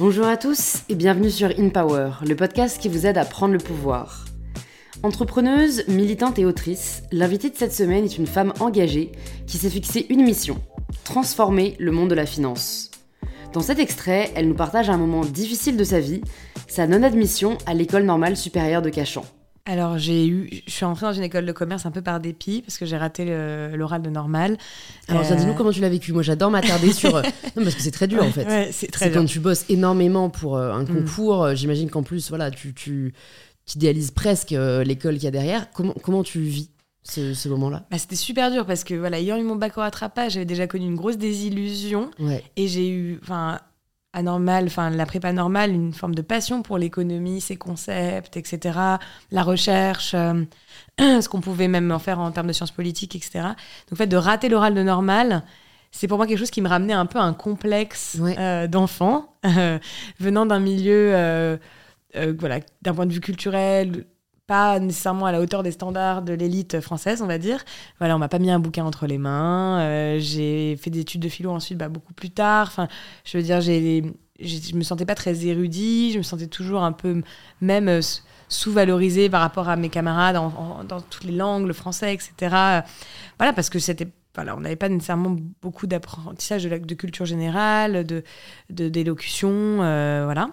Bonjour à tous et bienvenue sur In Power, le podcast qui vous aide à prendre le pouvoir. Entrepreneuse, militante et autrice, l'invitée de cette semaine est une femme engagée qui s'est fixée une mission transformer le monde de la finance. Dans cet extrait, elle nous partage un moment difficile de sa vie, sa non-admission à l'école normale supérieure de Cachan. Alors j'ai eu, je suis entrée dans une école de commerce un peu par dépit parce que j'ai raté l'oral de normal. Alors euh... dis-nous comment tu l'as vécu. Moi j'adore m'attarder sur. Euh, non parce que c'est très dur en fait. Ouais, c'est très quand tu bosses énormément pour euh, un concours. Euh, j'imagine qu'en plus voilà tu tu idéalises presque l'école qu'il y a derrière. Comment comment tu vis ce, ce moment-là? Bah, C'était super dur parce que voilà ayant eu mon bac au rattrapage, j'avais déjà connu une grosse désillusion ouais. et j'ai eu enfin anormal, enfin la prépa normale, une forme de passion pour l'économie, ses concepts, etc., la recherche, euh, ce qu'on pouvait même en faire en termes de sciences politiques, etc. Donc le fait de rater l'oral de normal, c'est pour moi quelque chose qui me ramenait un peu un complexe euh, d'enfant, euh, venant d'un milieu, euh, voilà, d'un point de vue culturel, pas nécessairement à la hauteur des standards de l'élite française, on va dire. Voilà, on m'a pas mis un bouquin entre les mains. Euh, j'ai fait des études de philo ensuite, bah, beaucoup plus tard. Enfin, je veux dire, j'ai, je me sentais pas très érudit. Je me sentais toujours un peu même sous-valorisée par rapport à mes camarades dans toutes les langues, le français, etc. Voilà, parce que c'était voilà, on n'avait pas nécessairement beaucoup d'apprentissage de, la, de culture générale, de, d'élocution, euh, voilà.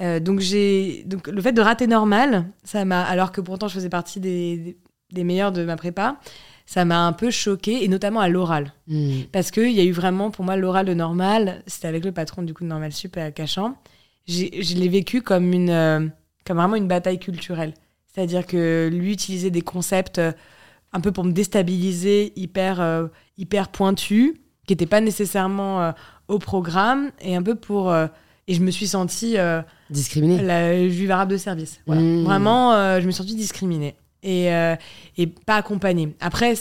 Euh, donc j'ai donc le fait de rater normal, ça m'a alors que pourtant je faisais partie des, des, des meilleurs de ma prépa, ça m'a un peu choqué et notamment à l'oral mmh. parce que il y a eu vraiment pour moi l'oral de normal, c'était avec le patron du coup de Normal Sup à Cachan. J'ai, je l'ai vécu comme une euh, comme vraiment une bataille culturelle, c'est-à-dire que lui utilisait des concepts un peu pour me déstabiliser, hyper, euh, hyper pointu, qui n'était pas nécessairement euh, au programme, et un peu pour. Euh, et je me suis sentie. discriminée. La juive arabe de service. Voilà. Mmh. Vraiment, je me suis sentie discriminée. Et, et pas accompagnée. Après,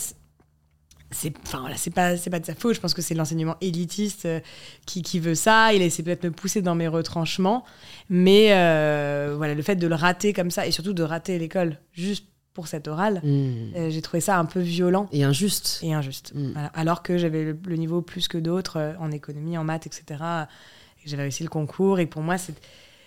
c'est enfin voilà c'est pas c'est pas de sa faute je pense que c'est l'enseignement élitiste euh, qui, qui veut ça il a essayé peut-être me pousser dans mes retranchements mais euh, voilà le fait de le rater comme ça et surtout de rater l'école juste pour cette orale, mmh. euh, j'ai trouvé ça un peu violent. Et injuste. Et injuste. Mmh. Voilà. Alors que j'avais le, le, niveau plus que d'autres euh, en économie, en maths, etc. Et j'avais réussi le concours. Et pour moi, c'est.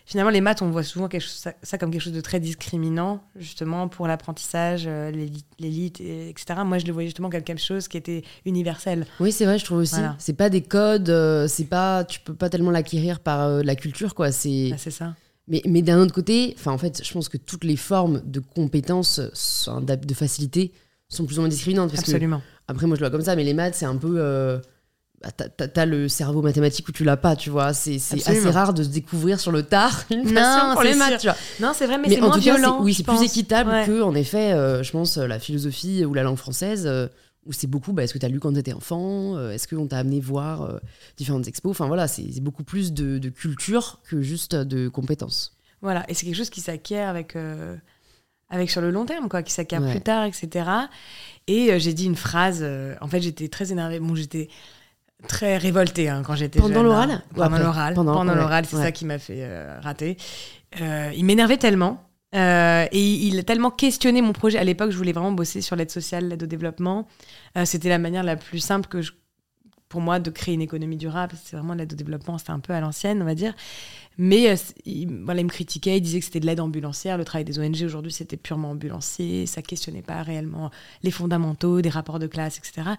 Finalement, les maths, on voit souvent quelque chose, ça, ça, comme quelque chose de très discriminant, justement, pour l'apprentissage, euh, l'élite, etc. Moi, je le voyais justement comme quelque chose qui était universel. Oui, c'est vrai, je trouve aussi. Voilà. C'est pas des codes, c'est pas, tu peux pas tellement l'acquérir par la culture, quoi. C'est ah, ça. Mais, mais d'un autre côté, en fait, je pense que toutes les formes de compétences, de facilité, sont plus ou moins discriminantes. Parce Absolument. Que, après, moi, je le vois comme ça, mais les maths, c'est un peu. Euh, bah, t'as le cerveau mathématique où tu l'as pas, tu vois. C'est assez rare de se découvrir sur le tard une passion pour les maths, tu vois. Non, c'est vrai, mais, mais c'est moins violent. Cas, oui, c'est plus équitable ouais. que, en effet, euh, je pense, la philosophie ou la langue française. Euh, où c'est beaucoup, bah, est-ce que tu as lu quand tu étais enfant euh, Est-ce qu'on t'a amené voir euh, différentes expos? Enfin voilà, c'est beaucoup plus de, de, culture que juste de compétences. Voilà, et c'est quelque chose qui s'acquiert avec, euh, avec sur le long terme, quoi, qui s'acquiert ouais. plus tard, etc. Et j'ai dit une phrase, en fait j'étais très énervée, bon j'étais très révoltée hein, quand j'étais Pendant l'oral? hein. Pendant l'oral, pendant, pendant l'oral, c'est ouais. ça qui m'a fait rater. il m'énervait tellement. Euh, et il a tellement questionné mon projet. À l'époque, je voulais vraiment bosser sur l'aide sociale, l'aide au développement. Euh, c'était la manière la plus simple que je, pour moi de créer une économie durable. C'est vraiment l'aide au développement, c'était un peu à l'ancienne, on va dire. Mais euh, il, il me critiquait, il disait que c'était de l'aide ambulancière. Le travail des ONG aujourd'hui, c'était purement ambulancier. Ça questionnait pas réellement les fondamentaux, des rapports de classe, etc.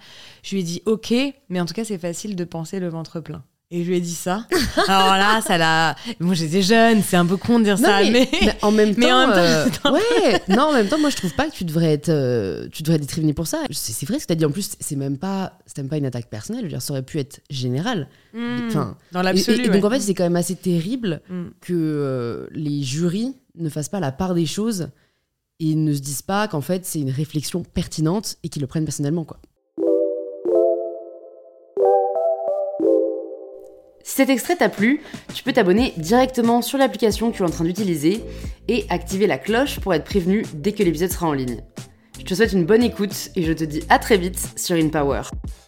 Je lui ai dit, OK, mais en tout cas, c'est facile de penser le ventre plein. Et je lui ai dit ça. Alors là, ça l'a. Moi, j'étais jeune, c'est un peu con de dire non, ça, mais, mais... en même temps, mais en même temps, euh, ouais. Non, en même temps, moi, je trouve pas que tu devrais être, euh, tu devrais être discriminé pour ça. C'est vrai ce que t'as dit. En plus, c'est même pas, c'est même pas une attaque personnelle. Je veux dire, ça aurait pu être général. Mmh, enfin, dans l'absolu. Et, et, et, ouais. donc en fait, c'est quand même assez terrible mmh. que euh, les jurys ne fassent pas la part des choses et ne se disent pas qu'en fait, c'est une réflexion pertinente et qu'ils le prennent personnellement, quoi. Si cet extrait t'a plu, tu peux t'abonner directement sur l'application que tu es en train d'utiliser et activer la cloche pour être prévenu dès que l'épisode sera en ligne. Je te souhaite une bonne écoute et je te dis à très vite sur InPower. Power.